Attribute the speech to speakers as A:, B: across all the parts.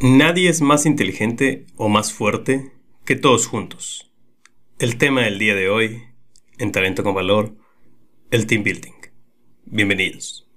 A: Nadie es más inteligente o más fuerte que todos juntos. El tema del día de hoy, en Talento con Valor, el Team Building. Bienvenidos.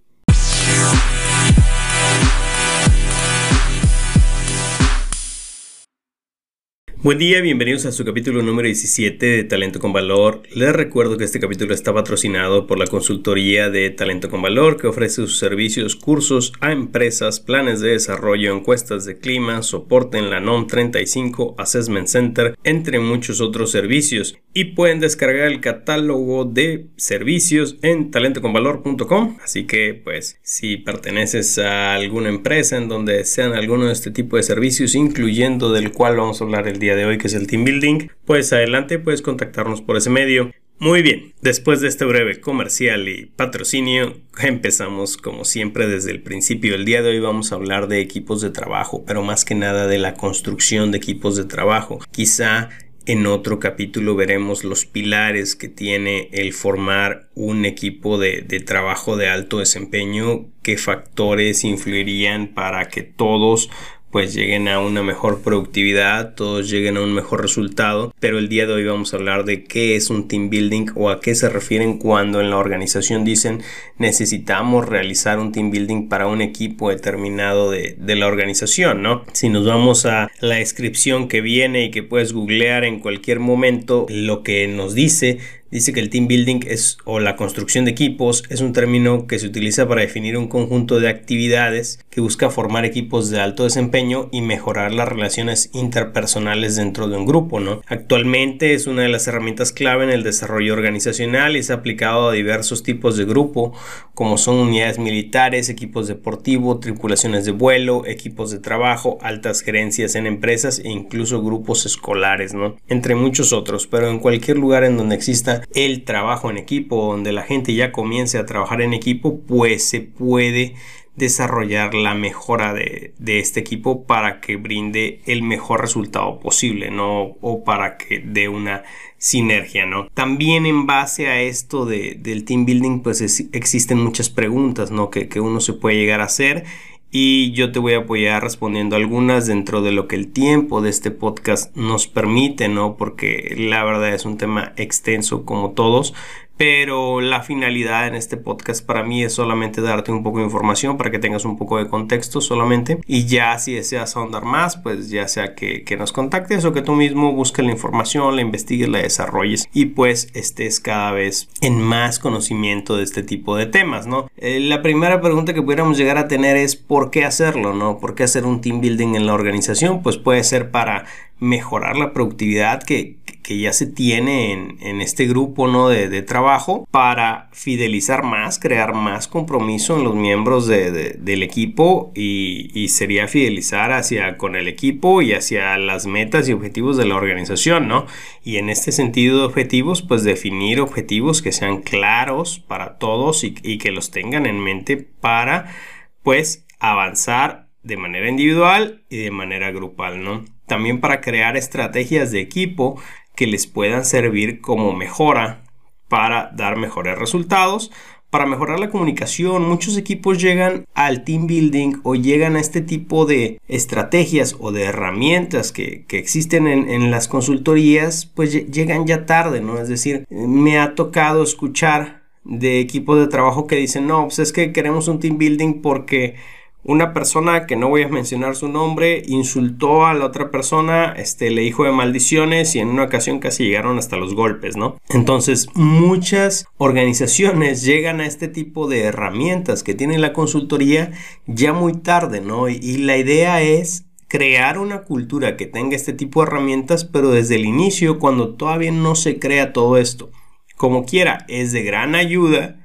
A: Buen día, bienvenidos a su capítulo número 17 de Talento con Valor. Les recuerdo que este capítulo está patrocinado por la consultoría de Talento con Valor que ofrece sus servicios, cursos a empresas, planes de desarrollo, encuestas de clima, soporte en la NOM 35, Assessment Center, entre muchos otros servicios. Y pueden descargar el catálogo de servicios en talentoconvalor.com. Así que, pues, si perteneces a alguna empresa en donde sean alguno de este tipo de servicios, incluyendo del cual vamos a hablar el día de hoy, que es el team building, pues adelante puedes contactarnos por ese medio. Muy bien, después de este breve comercial y patrocinio, empezamos como siempre desde el principio. El día de hoy vamos a hablar de equipos de trabajo, pero más que nada de la construcción de equipos de trabajo. Quizá en otro capítulo veremos los pilares que tiene el formar un equipo de, de, trabajo de alto desempeño, qué factores influirían para que todos pues lleguen a una mejor productividad, todos lleguen a un mejor resultado, pero el día de hoy vamos a hablar de qué es un team building o a qué se refieren cuando en la organización dicen necesitamos realizar un team building para un equipo determinado de, de la organización, ¿no? Si nos vamos a la descripción que viene y que puedes googlear en cualquier momento, lo que nos dice Dice que el team building es o la construcción de equipos es un término que se utiliza para definir un conjunto de actividades que busca formar equipos de alto desempeño y mejorar las relaciones interpersonales dentro de un grupo, ¿no? Actualmente es una de las herramientas clave en el desarrollo organizacional y es aplicado a diversos tipos de grupo, como son unidades militares, equipos deportivos, tripulaciones de vuelo, equipos de trabajo, altas gerencias en empresas e incluso grupos escolares, ¿no? Entre muchos otros, pero en cualquier lugar en donde exista el trabajo en equipo, donde la gente ya comience a trabajar en equipo, pues se puede desarrollar la mejora de, este equipo para que brinde el mejor resultado posible, ¿no? O para que dé una sinergia, ¿no? También en base a esto de, del team building, pues existen muchas preguntas, ¿no? Que, que uno se puede llegar a hacer y yo te voy a apoyar respondiendo algunas dentro de lo que el tiempo de este podcast nos permite, ¿no? Porque la verdad es un tema extenso como todos, pero la finalidad en este podcast para mí es solamente darte un poco de información para que tengas un poco de contexto solamente y ya si deseas ahondar más pues ya sea que, nos contactes o que tú mismo busques la información, la investigues, la desarrolles y pues estés cada vez en más conocimiento de este tipo de temas, ¿no? Eh, la primera pregunta que pudiéramos llegar a tener es ¿por qué hacerlo, no? ¿Por qué hacer un team building en la organización? Pues puede ser para mejorar la productividad que, que ya se tiene en, este grupo ¿no? de, trabajo para fidelizar más, crear más compromiso en los miembros del equipo y, sería fidelizar hacia con el equipo y hacia las metas y objetivos de la organización, ¿no? Y en este sentido de objetivos, pues definir objetivos que sean claros para todos y, y que los tengan en mente para pues avanzar de manera individual y de manera grupal, ¿no? También para crear estrategias de equipo que les puedan servir como mejora para dar mejores resultados. Para mejorar la comunicación, muchos equipos llegan al team building o llegan a este tipo de estrategias o de herramientas que, existen en, en, las consultorías, pues llegan ya tarde, ¿no? Es decir, me ha tocado escuchar de equipos de trabajo que dicen, no, pues es que queremos un team building porque una persona que no voy a mencionar su nombre insultó a la otra persona, este, le dijo de maldiciones y en una ocasión casi llegaron hasta los golpes, ¿no? Entonces, muchas organizaciones llegan a este tipo de herramientas que tiene la consultoría ya muy tarde, ¿no? Y, y la idea es crear una cultura que tenga este tipo de herramientas, pero desde el inicio, cuando todavía no se crea todo esto. Como quiera, es de gran ayuda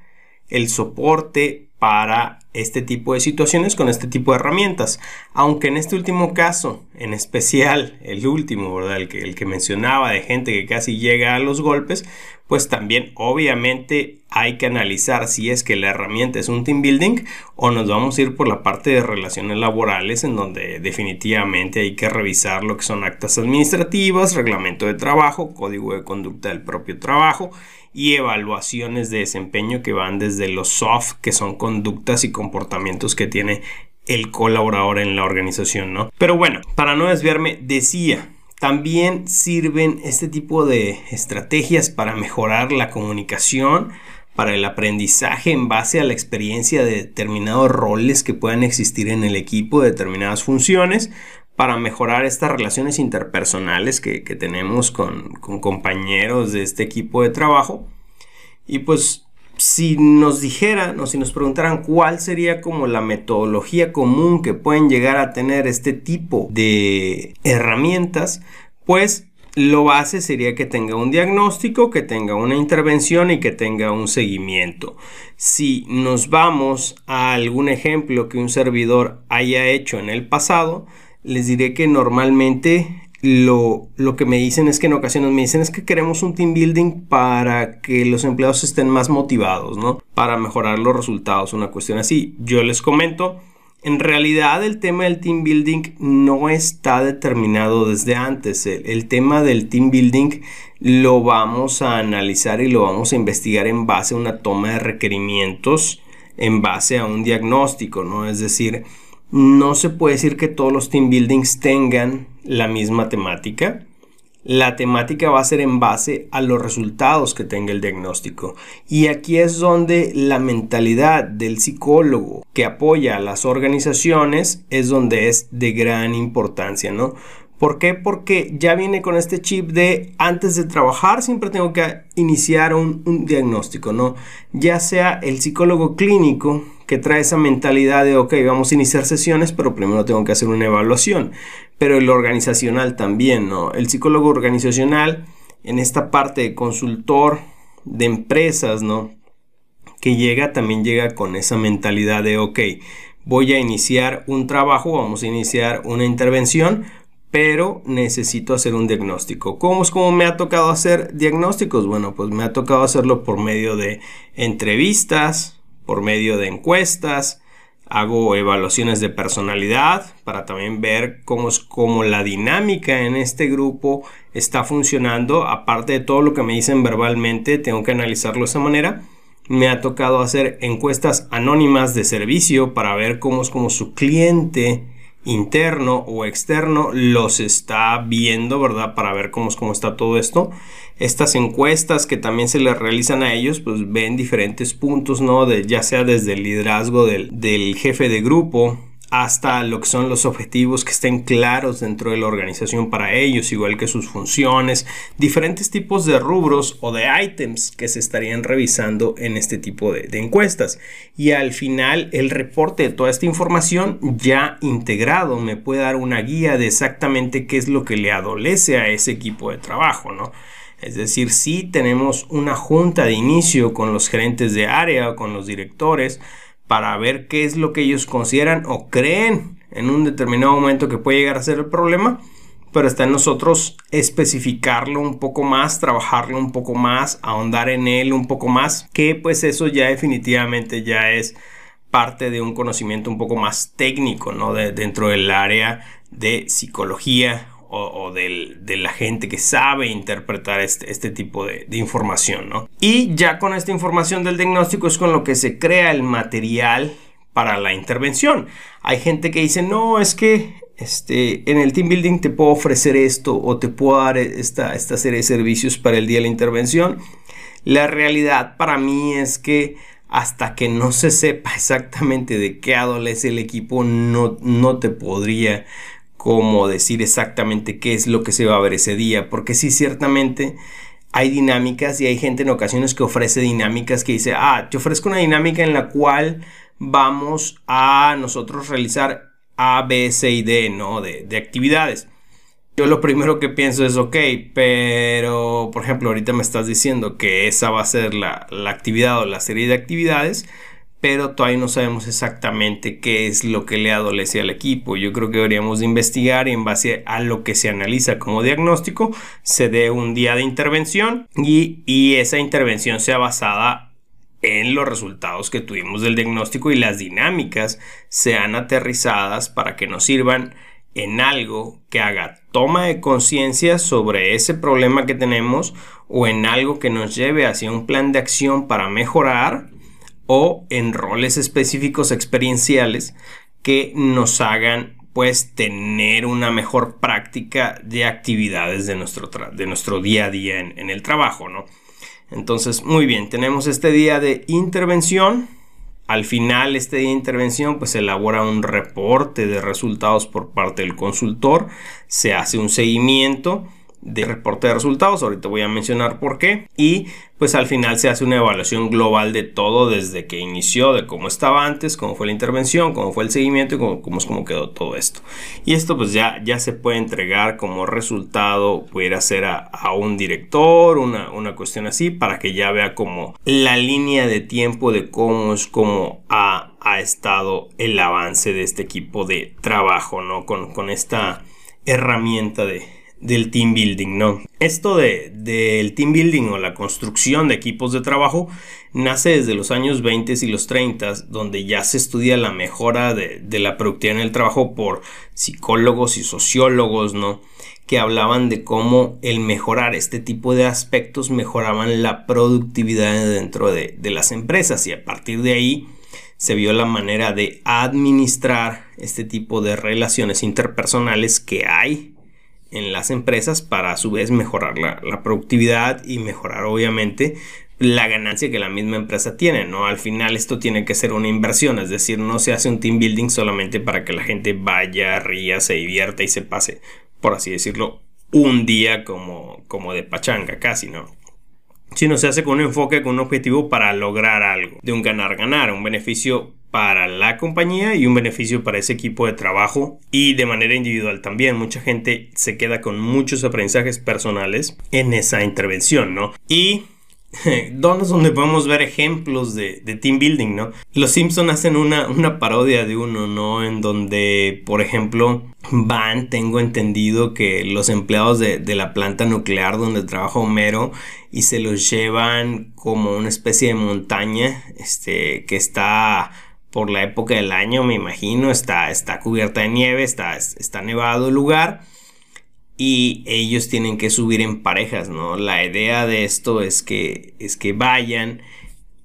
A: el soporte para este tipo de situaciones con este tipo de herramientas. Aunque en este último caso, en especial el último, ¿verdad? El que, el que mencionaba de gente que casi llega a los golpes, pues también obviamente hay que analizar si es que la herramienta es un team building o nos vamos a ir por la parte de relaciones laborales en donde definitivamente hay que revisar lo que son actas administrativas, reglamento de trabajo, código de conducta del propio trabajo y evaluaciones de desempeño que van desde los soft, que son conductas y comportamientos que tiene el colaborador en la organización, ¿no? Pero bueno, para no desviarme, decía, también sirven este tipo de estrategias para mejorar la comunicación, para el aprendizaje en base a la experiencia de determinados roles que puedan existir en el equipo, de determinadas funciones, para mejorar estas relaciones interpersonales que, tenemos con, con compañeros de este equipo de trabajo. Y pues si nos dijeran o si nos preguntaran cuál sería como la metodología común que pueden llegar a tener este tipo de herramientas, pues lo base sería que tenga un diagnóstico, que tenga una intervención y que tenga un seguimiento. Si nos vamos a algún ejemplo que un servidor haya hecho en el pasado, les diré que normalmente lo, que me dicen es que en ocasiones me dicen es que queremos un team building para que los empleados estén más motivados, ¿no? Para mejorar los resultados, una cuestión así. Yo les comento, en realidad el tema del team building no está determinado desde antes. El, tema del team building lo vamos a analizar y lo vamos a investigar en base a una toma de requerimientos, en base a un diagnóstico, ¿no? Es decir, no se puede decir que todos los team buildings tengan la misma temática. La temática va a ser en base a los resultados que tenga el diagnóstico. Y aquí es donde la mentalidad del psicólogo que apoya a las organizaciones es donde es de gran importancia, ¿no? ¿Por qué? Porque ya viene con este chip de antes de trabajar siempre tengo que iniciar un, diagnóstico, ¿no? Ya sea el psicólogo clínico que trae esa mentalidad de, ok, vamos a iniciar sesiones, pero primero tengo que hacer una evaluación. Pero el organizacional también, ¿no? El psicólogo organizacional en esta parte de consultor de empresas, ¿no? Que llega, también llega con esa mentalidad de, ok, voy a iniciar un trabajo, vamos a iniciar una intervención, pero necesito hacer un diagnóstico. ¿Cómo es como me ha tocado hacer diagnósticos? Bueno, pues me ha tocado hacerlo por medio de entrevistas, por medio de encuestas, hago evaluaciones de personalidad para también ver cómo es cómo la dinámica en este grupo está funcionando. Aparte de todo lo que me dicen verbalmente, tengo que analizarlo de esa manera. Me ha tocado hacer encuestas anónimas de servicio para ver cómo es como su cliente interno o externo los está viendo, ¿verdad? Para ver cómo, cómo está todo esto. Estas encuestas que también se les realizan a ellos, pues ven diferentes puntos, ¿no? De, ya sea desde el liderazgo del, del jefe de grupo, hasta lo que son los objetivos que estén claros dentro de la organización para ellos, igual que sus funciones, diferentes tipos de rubros o de items que se estarían revisando en este tipo de, encuestas. Y al final el reporte de toda esta información ya integrado me puede dar una guía de exactamente qué es lo que le adolece a ese equipo de trabajo, ¿no? Es decir, si tenemos una junta de inicio con los gerentes de área o con los directores, para ver qué es lo que ellos consideran o creen en un determinado momento que puede llegar a ser el problema, pero está en nosotros especificarlo un poco más, trabajarlo un poco más, ahondar en él un poco más, que pues eso ya definitivamente ya es parte de un conocimiento un poco más técnico, ¿no? De, dentro del área de psicología o, de la gente que sabe interpretar este, este tipo de, información, ¿no? Y ya con esta información del diagnóstico es con lo que se crea el material para la intervención. Hay gente que dice, no, es que este, en el team building te puedo ofrecer esto o te puedo dar esta, esta serie de servicios para el día de la intervención. La realidad para mí es que hasta que no se sepa exactamente de qué adolece el equipo, no, no te podría cómo decir exactamente qué es lo que se va a ver ese día, porque sí, ciertamente hay dinámicas y hay gente en ocasiones que ofrece dinámicas que dice, ah, te ofrezco una dinámica en la cual vamos a nosotros realizar A, B, C y D, ¿no? De, de actividades. Yo lo primero que pienso es, ok, pero por ejemplo, ahorita me estás diciendo que esa va a ser la, la actividad o la serie de actividades pero todavía no sabemos exactamente qué es lo que le adolece al equipo. Yo creo que deberíamos de investigar y en base a lo que se analiza como diagnóstico se dé un día de intervención y, y esa intervención sea basada en los resultados que tuvimos del diagnóstico y las dinámicas sean aterrizadas para que nos sirvan en algo que haga toma de conciencia sobre ese problema que tenemos o en algo que nos lleve hacia un plan de acción para mejorar o en roles específicos experienciales que nos hagan pues tener una mejor práctica de actividades de nuestro, de nuestro día a día en, el trabajo, ¿no? Entonces, muy bien, tenemos este día de intervención. Al final, este día de intervención, pues se elabora un reporte de resultados por parte del consultor, se hace un seguimiento de reporte de resultados, ahorita voy a mencionar por qué, y pues al final se hace una evaluación global de todo desde que inició, de cómo estaba antes, cómo fue la intervención, cómo fue el seguimiento y cómo, cómo, quedó todo esto. Y esto pues ya, ya se puede entregar como resultado, pudiera ser a, a un director, una, una, cuestión así, para que ya vea como la línea de tiempo de cómo es cómo ha, ha estado el avance de este equipo de trabajo, ¿no? Con, con esta herramienta de, del team building, ¿no? Esto del de, team building o la construcción de equipos de trabajo nace desde los años 20 y los 30, donde ya se estudia la mejora de, de la productividad en el trabajo por psicólogos y sociólogos, ¿no? que hablaban de cómo el mejorar este tipo de aspectos mejoraban la productividad dentro de, de, las empresas y a partir de ahí se vio la manera de administrar este tipo de relaciones interpersonales que hay en las empresas para a su vez mejorar la, productividad y mejorar obviamente la ganancia que la misma empresa tiene, ¿no? Al final esto tiene que ser una inversión, es decir, no se hace un team building solamente para que la gente vaya, ría, se divierta y se pase, por así decirlo, un día como, como de pachanga casi, ¿no? Sino se hace con un enfoque, con un objetivo para lograr algo, de un ganar-ganar, un beneficio para la compañía y un beneficio para ese equipo de trabajo y de manera individual también. Mucha gente se queda con muchos aprendizajes personales en esa intervención, ¿no? Y ¿Dónde es donde podemos ver ejemplos de, team building, no? Los Simpson hacen una, una, parodia de uno, ¿no? En donde, por ejemplo, van, tengo entendido que los empleados de, de la planta nuclear donde trabaja Homero y se los llevan como una especie de montaña, este, que está por la época del año, me imagino, está, está cubierta de nieve, está, está nevado el lugar y ellos tienen que subir en parejas, ¿no? La idea de esto es que, es que vayan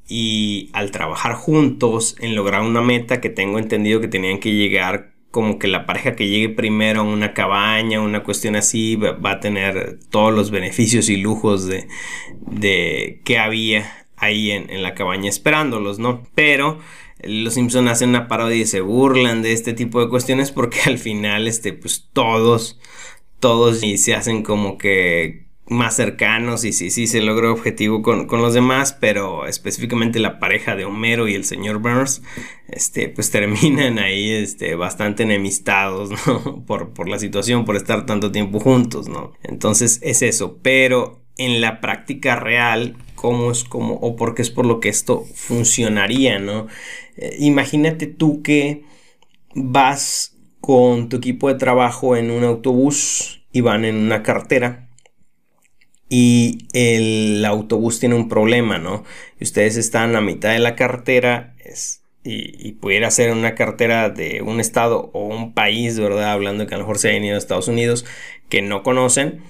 A: y al trabajar juntos en lograr una meta que tengo entendido que tenían que llegar como que la pareja que llegue primero a una cabaña, una cuestión así, va, a tener todos los beneficios y lujos de, de que había ahí en, en la cabaña esperándolos, ¿no? Pero los Simpson hacen una parodia y se burlan de este tipo de cuestiones porque al final, este, pues todos, todos y se hacen como que más cercanos y sí, sí se logra objetivo con, los demás, pero específicamente la pareja de Homero y el señor Burns, este, pues terminan ahí, este, bastante enemistados, ¿no? Por, por la situación, por estar tanto tiempo juntos, ¿no? Entonces es eso, pero en la práctica real, cómo es como, o porque es por lo que esto funcionaría, ¿no? Eh, imagínate tú que vas con tu equipo de trabajo en un autobús y van en una carretera y el autobús tiene un problema, ¿no? Y ustedes están a mitad de la carretera y, pudiera ser una carretera de un estado o un país, ¿verdad? Hablando que a lo mejor se hayan ido a Estados Unidos que no conocen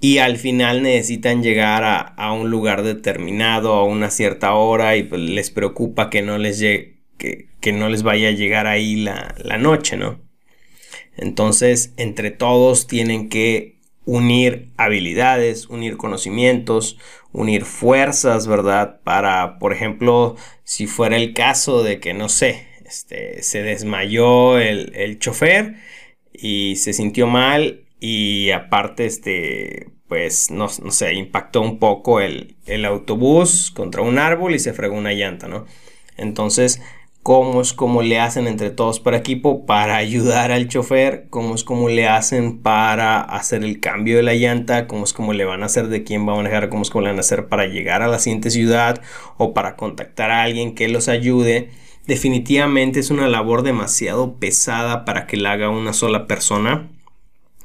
A: y al final necesitan llegar a, un lugar determinado a una cierta hora y pues, les preocupa que no les llegue, que, no les vaya a llegar ahí la, la noche, ¿no? Entonces, entre todos tienen que unir habilidades, unir conocimientos, unir fuerzas, ¿verdad? Para, por ejemplo, si fuera el caso de que, no sé, este, se desmayó el, el chofer y se sintió mal y aparte, este, pues, no, no sé, impactó un poco el, el, autobús contra un árbol y se fregó una llanta, ¿no? Entonces, ¿cómo es como le hacen entre todos para equipo para ayudar al chofer? ¿Cómo es como le hacen para hacer el cambio de la llanta? ¿Cómo es como le van a hacer de quién va a manejar? ¿Cómo es como le van a hacer para llegar a la siguiente ciudad o para contactar a alguien que los ayude? Definitivamente es una labor demasiado pesada para que la haga una sola persona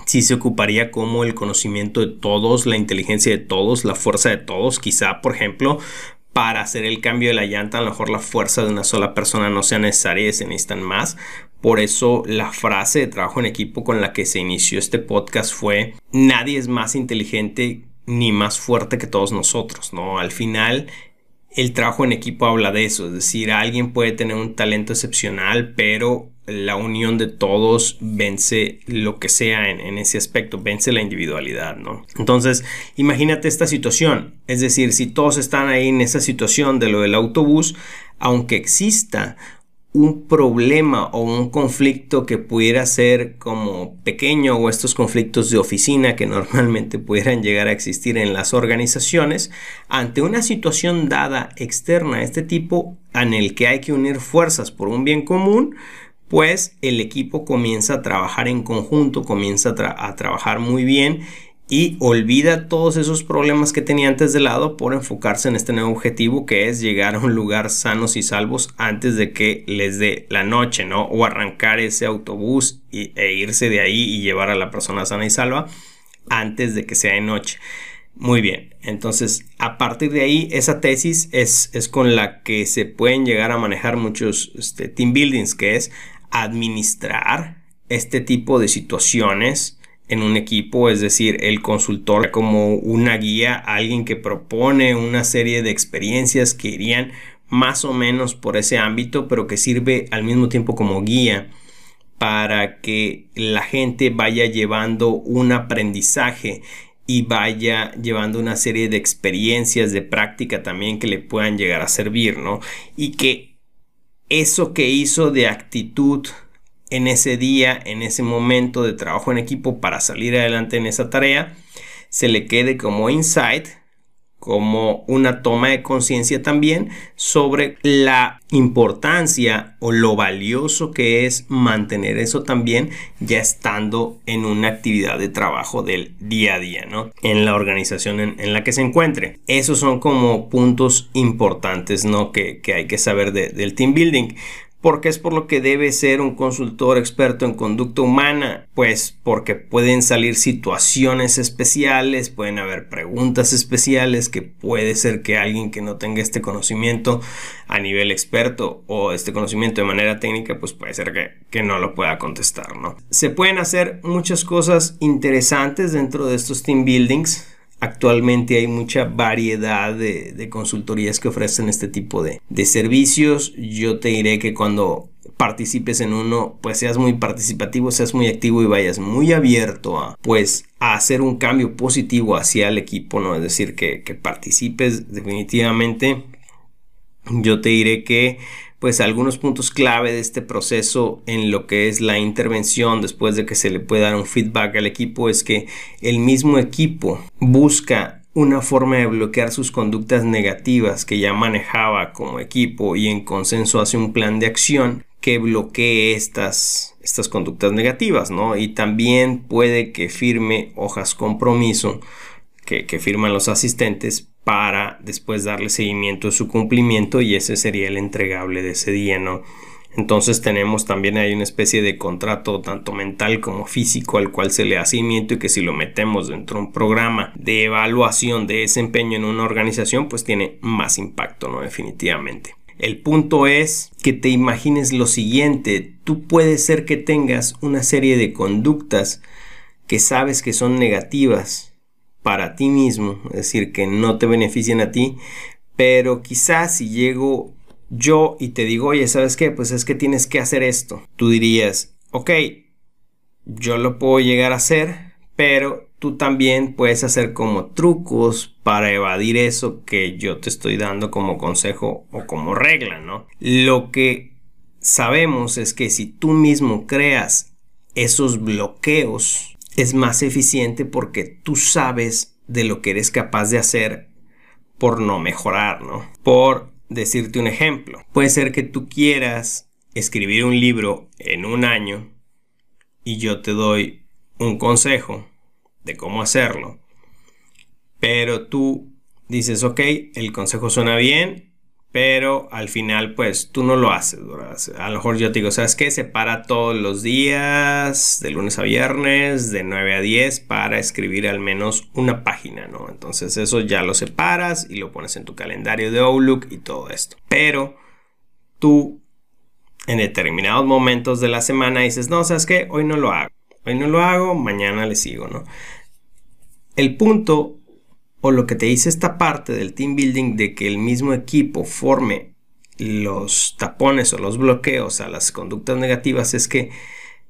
A: si se ocuparía como el conocimiento de todos, la inteligencia de todos, la fuerza de todos, quizá, por ejemplo, para hacer el cambio de la llanta, a lo mejor la fuerza de una sola persona no sea necesaria y se necesitan más. Por eso la frase de trabajo en equipo con la que se inició este podcast fue, nadie es más inteligente ni más fuerte que todos nosotros, ¿no? Al final el trabajo en equipo habla de eso, es decir, alguien puede tener un talento excepcional, pero la unión de todos vence lo que sea en, ese aspecto, vence la individualidad, ¿no? Entonces, imagínate esta situación, es decir, si todos están ahí en esa situación de lo del autobús, aunque exista un problema o un conflicto que pudiera ser como pequeño o estos conflictos de oficina que normalmente pudieran llegar a existir en las organizaciones, ante una situación dada externa a este tipo en el que hay que unir fuerzas por un bien común, pues el equipo comienza a trabajar en conjunto, comienza a, trabajar muy bien y olvida todos esos problemas que tenía antes de lado por enfocarse en este nuevo objetivo que es llegar a un lugar sanos y salvos antes de que les dé la noche, ¿no? O arrancar ese autobús e irse de ahí y llevar a la persona sana y salva antes de que sea de noche. Muy bien, entonces a partir de ahí esa tesis es, es con la que se pueden llegar a manejar muchos este, team buildings, que es administrar este tipo de situaciones en un equipo, es decir, el consultor como una guía, alguien que propone una serie de experiencias que irían más o menos por ese ámbito, pero que sirve al mismo tiempo como guía para que la gente vaya llevando un aprendizaje y vaya llevando una serie de experiencias de práctica también que le puedan llegar a servir, ¿no? Y que eso que hizo de actitud en ese día, en ese momento de trabajo en equipo para salir adelante en esa tarea, se le quede como insight, como una toma de conciencia también sobre la importancia o lo valioso que es mantener eso también ya estando en una actividad de trabajo del día a día, ¿no? En la organización en, la que se encuentre. Esos son como puntos importantes, ¿no? Que, hay que saber del team building porque es por lo que debe ser un consultor experto en conducta humana, pues porque pueden salir situaciones especiales, pueden haber preguntas especiales que puede ser que alguien que no tenga este conocimiento a nivel experto o este conocimiento de manera técnica, pues puede ser que, que no lo pueda contestar, ¿no? Se pueden hacer muchas cosas interesantes dentro de estos team buildings Actualmente hay mucha variedad de, consultorías que ofrecen este tipo de, servicios. Yo te diré que cuando participes en uno, pues seas muy participativo, seas muy activo y vayas muy abierto a, pues, a hacer un cambio positivo hacia el equipo, ¿no? Es decir, que, que participes definitivamente. Yo te diré que pues algunos puntos clave de este proceso en lo que es la intervención después de que se le pueda dar un feedback al equipo es que el mismo equipo busca una forma de bloquear sus conductas negativas que ya manejaba como equipo y en consenso hace un plan de acción que bloquee estas, estas conductas negativas, ¿no? Y también puede que firme hojas compromiso que, firman los asistentes para después darle seguimiento a su cumplimiento y ese sería el entregable de ese día, ¿no? Entonces tenemos también ahí una especie de contrato tanto mental como físico al cual se le da seguimiento y que si lo metemos dentro de un programa de evaluación de desempeño en una organización pues tiene más impacto, ¿no? Definitivamente. El punto es que te imagines lo siguiente, tú puedes ser que tengas una serie de conductas que sabes que son negativas para ti mismo, es decir, que no te beneficien a ti, pero quizás si llego yo y te digo, oye, ¿sabes qué? Pues es que tienes que hacer esto. Tú dirías, ok, yo lo puedo llegar a hacer, pero tú también puedes hacer como trucos para evadir eso que yo te estoy dando como consejo o como regla, ¿no? Lo que sabemos es que si tú mismo creas esos bloqueos, es más eficiente porque tú sabes de lo que eres capaz de hacer por no mejorar, ¿no? Por decirte un ejemplo, puede ser que tú quieras escribir un libro en un año y yo te doy un consejo de cómo hacerlo, pero tú dices, ok, el consejo suena bien, pero al final pues tú no lo haces. A lo mejor yo te digo, ¿sabes qué? Separa todos los días, de lunes a viernes, de 9 a 10, para escribir al menos una página, ¿no? Entonces eso ya lo separas y lo pones en tu calendario de Outlook y todo esto. Pero tú en determinados momentos de la semana dices, no, ¿sabes qué? Hoy no lo hago. Hoy no lo hago, mañana le sigo, ¿no? El punto o lo que te dice esta parte del team building de que el mismo equipo forme los tapones o los bloqueos a las conductas negativas es que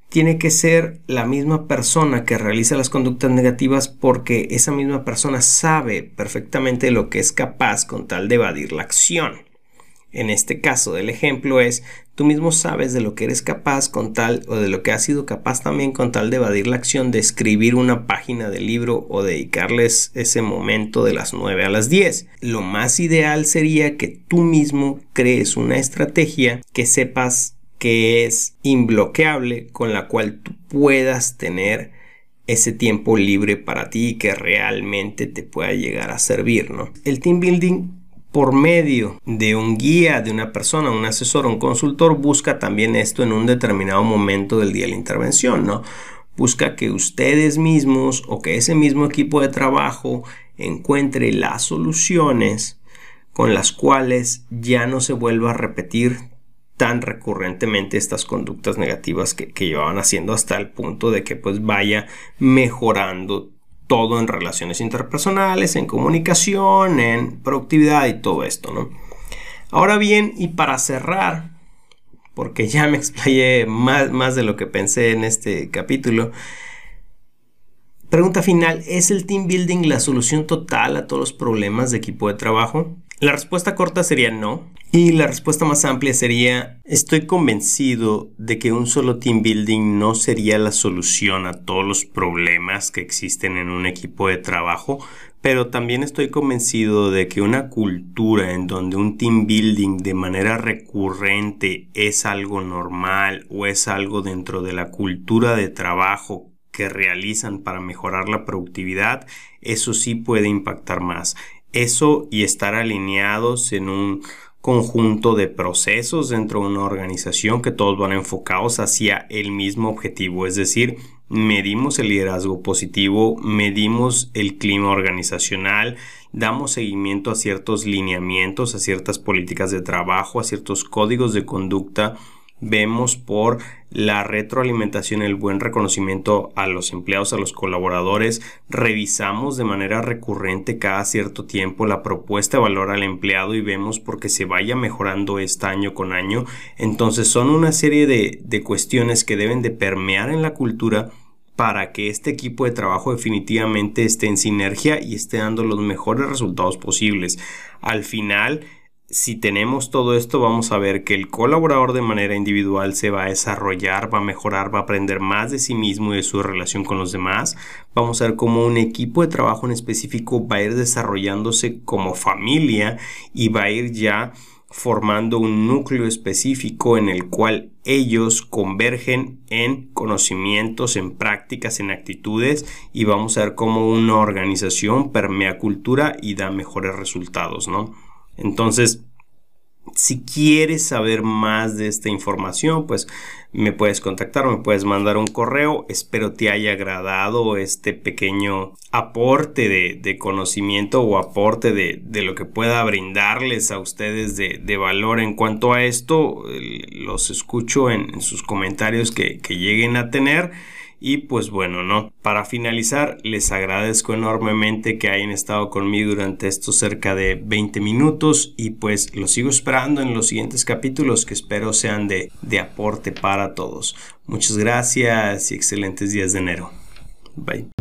A: tiene que ser la misma persona que realiza las conductas negativas porque esa misma persona sabe perfectamente lo que es capaz con tal de evadir la acción. En este caso del ejemplo es, tú mismo sabes de lo que eres capaz con tal o de lo que has sido capaz también con tal de evadir la acción de escribir una página de libro o dedicarles ese momento de las 9 a las 10. Lo más ideal sería que tú mismo crees una estrategia que sepas que es imbloqueable con la cual tú puedas tener ese tiempo libre para ti que realmente te pueda llegar a servir, ¿no? El team building por medio de un guía, de una persona, un asesor, un consultor, busca también esto en un determinado momento del día de la intervención, ¿no? Busca que ustedes mismos o que ese mismo equipo de trabajo encuentre las soluciones con las cuales ya no se vuelva a repetir tan recurrentemente estas conductas negativas que, que llevaban haciendo hasta el punto de que pues vaya mejorando todo en relaciones interpersonales, en comunicación, en productividad y todo esto, ¿no? Ahora bien, y para cerrar, porque ya me explayé más, más de lo que pensé en este capítulo, pregunta final, ¿es el team building la solución total a todos los problemas de equipo de trabajo? La respuesta corta sería no. Y la respuesta más amplia sería, estoy convencido de que un solo team building no sería la solución a todos los problemas que existen en un equipo de trabajo, pero también estoy convencido de que una cultura en donde un team building de manera recurrente es algo normal o es algo dentro de la cultura de trabajo que realizan para mejorar la productividad, eso sí puede impactar más. Eso y estar alineados en un conjunto de procesos dentro de una organización que todos van enfocados hacia el mismo objetivo, es decir, medimos el liderazgo positivo, medimos el clima organizacional, damos seguimiento a ciertos lineamientos, a ciertas políticas de trabajo, a ciertos códigos de conducta vemos por la retroalimentación, el buen reconocimiento a los empleados, a los colaboradores, revisamos de manera recurrente cada cierto tiempo la propuesta de valor al empleado y vemos porque se vaya mejorando este año con año. Entonces son una serie de, de cuestiones que deben de permear en la cultura para que este equipo de trabajo definitivamente esté en sinergia y esté dando los mejores resultados posibles. Al final, si tenemos todo esto, vamos a ver que el colaborador de manera individual se va a desarrollar, va a mejorar, va a aprender más de sí mismo y de su relación con los demás. Vamos a ver cómo un equipo de trabajo en específico va a ir desarrollándose como familia y va a ir ya formando un núcleo específico en el cual ellos convergen en conocimientos, en prácticas, en actitudes y vamos a ver cómo una organización permea cultura y da mejores resultados, ¿no? Entonces, si quieres saber más de esta información, pues me puedes contactar, me puedes mandar un correo. Espero te haya agradado este pequeño aporte de, conocimiento o aporte de, lo que pueda brindarles a ustedes de, valor en cuanto a esto. Los escucho en, sus comentarios que lleguen a tener. Y pues bueno, ¿no? Para finalizar, les agradezco enormemente que hayan estado conmigo durante estos cerca de 20 minutos y pues los sigo esperando en los siguientes capítulos que espero sean de, de aporte para todos. Muchas gracias y excelentes días de enero. Bye.